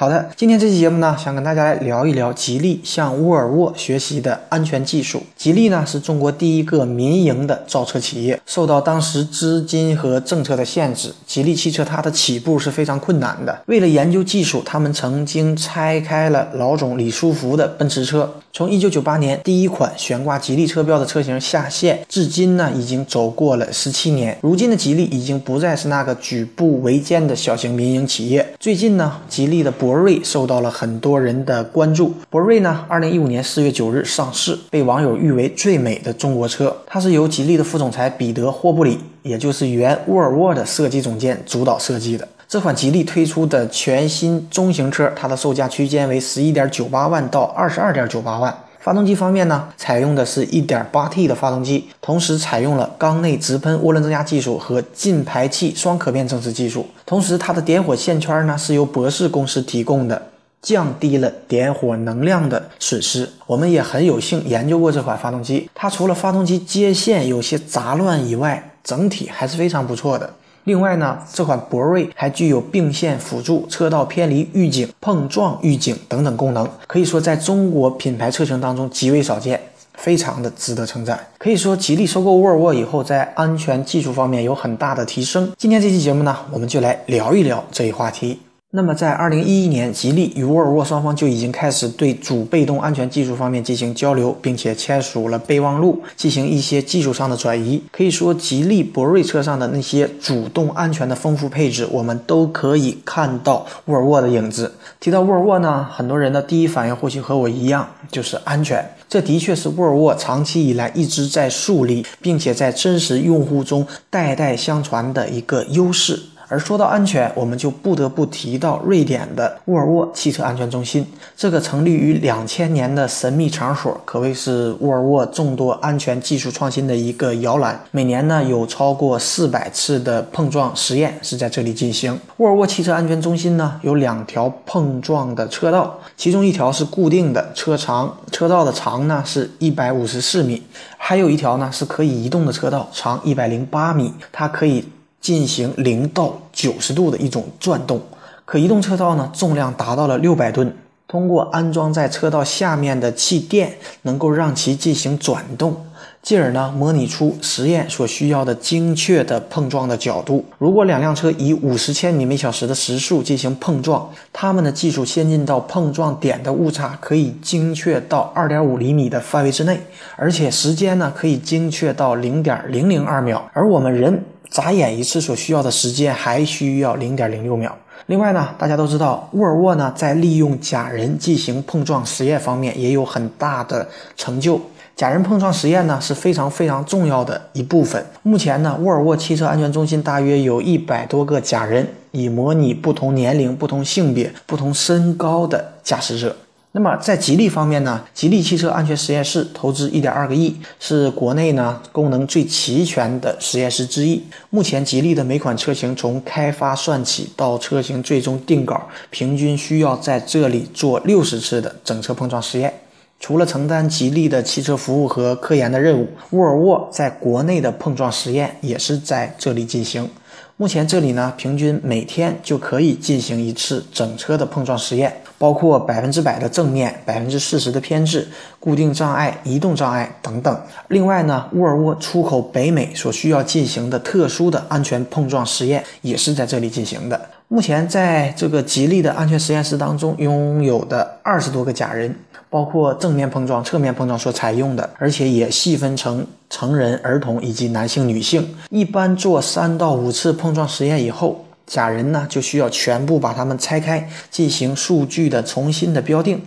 好的，今天这期节目呢，想跟大家来聊一聊吉利向沃尔沃学习的安全技术。吉利呢是中国第一个民营的造车企业，受到当时资金和政策的限制，吉利汽车它的起步是非常困难的。为了研究技术，他们曾经拆开了老总李书福的奔驰车。从1998年第一款悬挂吉利车标的车型下线，至今呢已经走过了十七年。如今的吉利已经不再是那个举步维艰的小型民营企业。最近呢，吉利的博瑞受到了很多人的关注。博瑞呢，2015年4月9日上市，被网友誉为最美的中国车。它是由吉利的副总裁彼得霍布里，也就是原沃尔沃的设计总监主导设计的。这款吉利推出的全新中型车，它的售价区间为十一点九八万到二十二点九八万。发动机方面呢，采用的是一点八 T 的发动机，同时采用了缸内直喷涡轮增压技术和进排气双可变正时技术。同时，它的点火线圈呢是由博世公司提供的，降低了点火能量的损失。我们也很有幸研究过这款发动机，它除了发动机接线有些杂乱以外，整体还是非常不错的。另外呢，这款博瑞还具有并线辅助、车道偏离预警、碰撞预警等等功能，可以说在中国品牌车型当中极为少见，非常的值得称赞。可以说，吉利收购沃尔沃以后，在安全技术方面有很大的提升。今天这期节目呢，我们就来聊一聊这一话题。那么，在二零一一年，吉利与沃尔沃双方就已经开始对主被动安全技术方面进行交流，并且签署了备忘录，进行一些技术上的转移。可以说，吉利博瑞车上的那些主动安全的丰富配置，我们都可以看到沃尔沃的影子。提到沃尔沃呢，很多人的第一反应或许和我一样，就是安全。这的确是沃尔沃长期以来一直在树立，并且在真实用户中代代相传的一个优势。而说到安全，我们就不得不提到瑞典的沃尔沃汽车安全中心。这个成立于两千年的神秘场所，可谓是沃尔沃众多安全技术创新的一个摇篮。每年呢，有超过四百次的碰撞实验是在这里进行。沃尔沃汽车安全中心呢，有两条碰撞的车道，其中一条是固定的，车长车道的长呢是一百五十四米，还有一条呢是可以移动的车道，长一百零八米，它可以。进行零到九十度的一种转动，可移动车道呢，重量达到了六百吨。通过安装在车道下面的气垫，能够让其进行转动，进而呢模拟出实验所需要的精确的碰撞的角度。如果两辆车以五十千米每小时的时速进行碰撞，它们的技术先进到碰撞点的误差可以精确到二点五厘米的范围之内，而且时间呢可以精确到零点零零二秒，而我们人。眨眼一次所需要的时间还需要零点零六秒。另外呢，大家都知道沃尔沃呢在利用假人进行碰撞实验方面也有很大的成就。假人碰撞实验呢是非常非常重要的一部分。目前呢，沃尔沃汽车安全中心大约有一百多个假人，以模拟不同年龄、不同性别、不同身高的驾驶者。那么在吉利方面呢，吉利汽车安全实验室投资一点二个亿，是国内呢功能最齐全的实验室之一。目前吉利的每款车型从开发算起到车型最终定稿，平均需要在这里做六十次的整车碰撞实验。除了承担吉利的汽车服务和科研的任务，沃尔沃在国内的碰撞实验也是在这里进行。目前这里呢，平均每天就可以进行一次整车的碰撞实验，包括百分之百的正面、百分之四十的偏置、固定障碍、移动障碍等等。另外呢，沃尔沃出口北美所需要进行的特殊的安全碰撞实验，也是在这里进行的。目前在这个吉利的安全实验室当中，拥有的二十多个假人。包括正面碰撞、侧面碰撞所采用的，而且也细分成成人、儿童以及男性、女性。一般做三到五次碰撞实验以后，假人呢就需要全部把它们拆开，进行数据的重新的标定。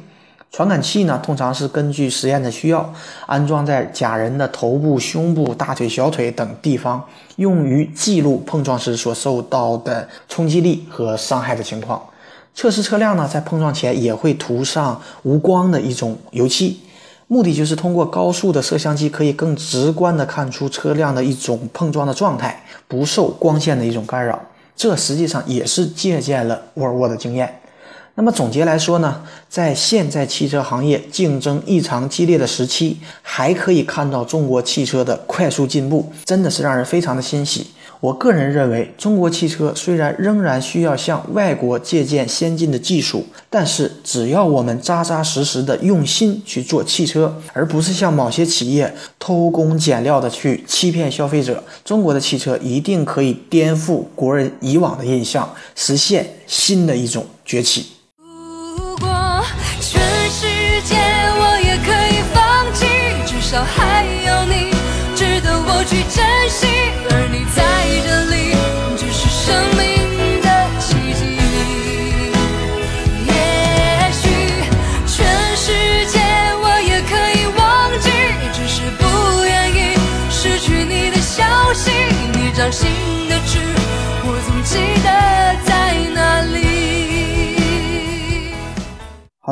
传感器呢，通常是根据实验的需要，安装在假人的头部、胸部、大腿、小腿等地方，用于记录碰撞时所受到的冲击力和伤害的情况。测试车辆呢，在碰撞前也会涂上无光的一种油漆。目的就是通过高速的摄像机，可以更直观的看出车辆的一种碰撞的状态，不受光线的一种干扰。这实际上也是借鉴了沃尔沃的经验。那么总结来说呢，在现在汽车行业竞争异常激烈的时期，还可以看到中国汽车的快速进步，真的是让人非常的欣喜。我个人认为，中国汽车虽然仍然需要向外国借鉴先进的技术，但是只要我们扎扎实实的用心去做汽车，而不是像某些企业偷工减料的去欺骗消费者，中国的汽车一定可以颠覆国人以往的印象，实现新的一种崛起。如果全世界我也可以放弃，至少还有你值得我去珍惜，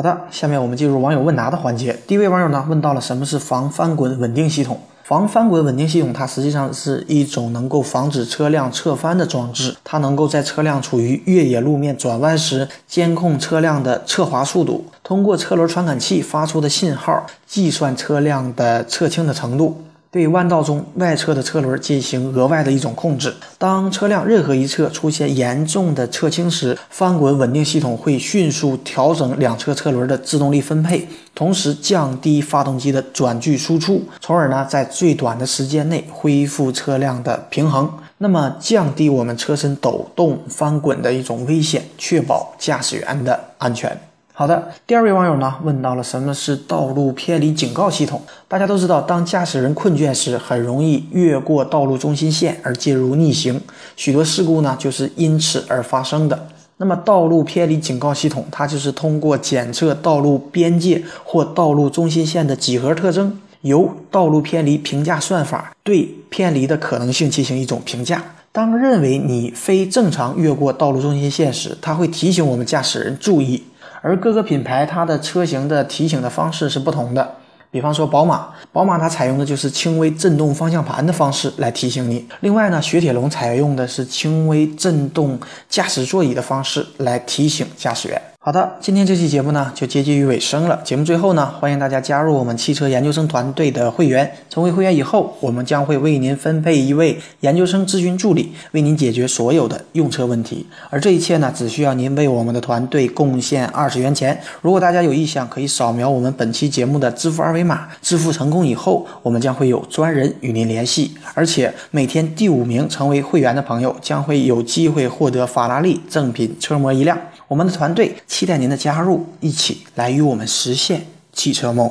好的，下面我们进入网友问答的环节。第一位网友呢问到了什么是防翻滚稳定系统。防翻滚稳定系统，它实际上是一种能够防止车辆侧翻的装置，它能够在车辆处于越野路面转弯时，监控车辆的侧滑速度，通过车轮传感器发出的信号，计算车辆的侧倾的程度。对弯道中外侧的车轮进行额外的一种控制。当车辆任何一侧出现严重的侧倾时，翻滚稳定系统会迅速调整两侧车轮的制动力分配，同时降低发动机的转距输出，从而呢在最短的时间内恢复车辆的平衡。那么降低我们车身抖动翻滚的一种危险，确保驾驶员的安全。好的，第二位网友呢问到了什么是道路偏离警告系统。大家都知道，当驾驶人困倦时，很容易越过道路中心线而进入逆行，许多事故呢就是因此而发生的。那么，道路偏离警告系统，它就是通过检测道路边界或道路中心线的几何特征，由道路偏离评价算法对偏离的可能性进行一种评价。当认为你非正常越过道路中心线时，它会提醒我们驾驶人注意。而各个品牌它的车型的提醒的方式是不同的，比方说宝马，宝马它采用的就是轻微震动方向盘的方式来提醒你。另外呢，雪铁龙采用的是轻微震动驾驶座椅的方式来提醒驾驶员。好的，今天这期节目呢就接近于尾声了。节目最后呢，欢迎大家加入我们汽车研究生团队的会员。成为会员以后，我们将会为您分配一位研究生咨询助理，为您解决所有的用车问题。而这一切呢，只需要您为我们的团队贡献二十元钱。如果大家有意向，可以扫描我们本期节目的支付二维码。支付成功以后，我们将会有专人与您联系。而且每天第五名成为会员的朋友，将会有机会获得法拉利正品车模一辆。我们的团队期待您的加入，一起来与我们实现汽车梦。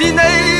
是你。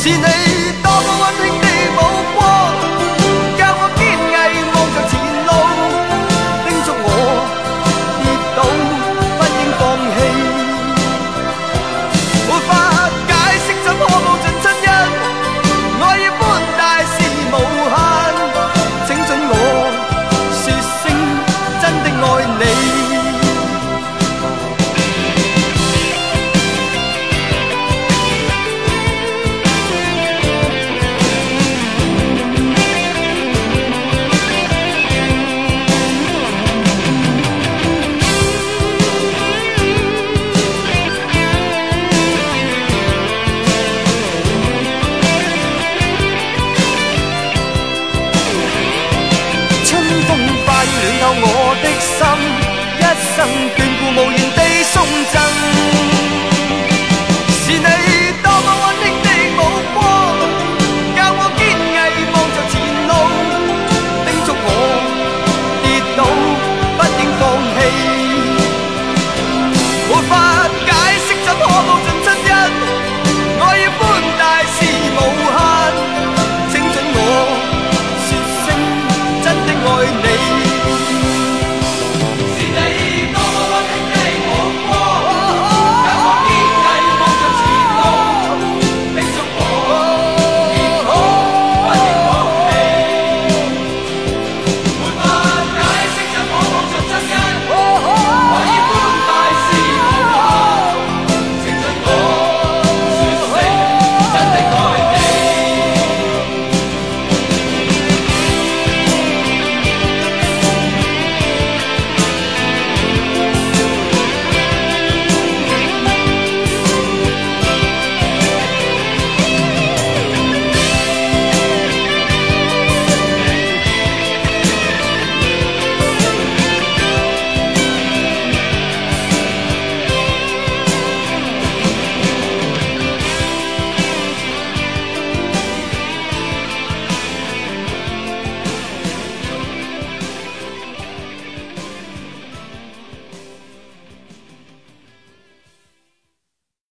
是你多么温馨的目光。的心一生短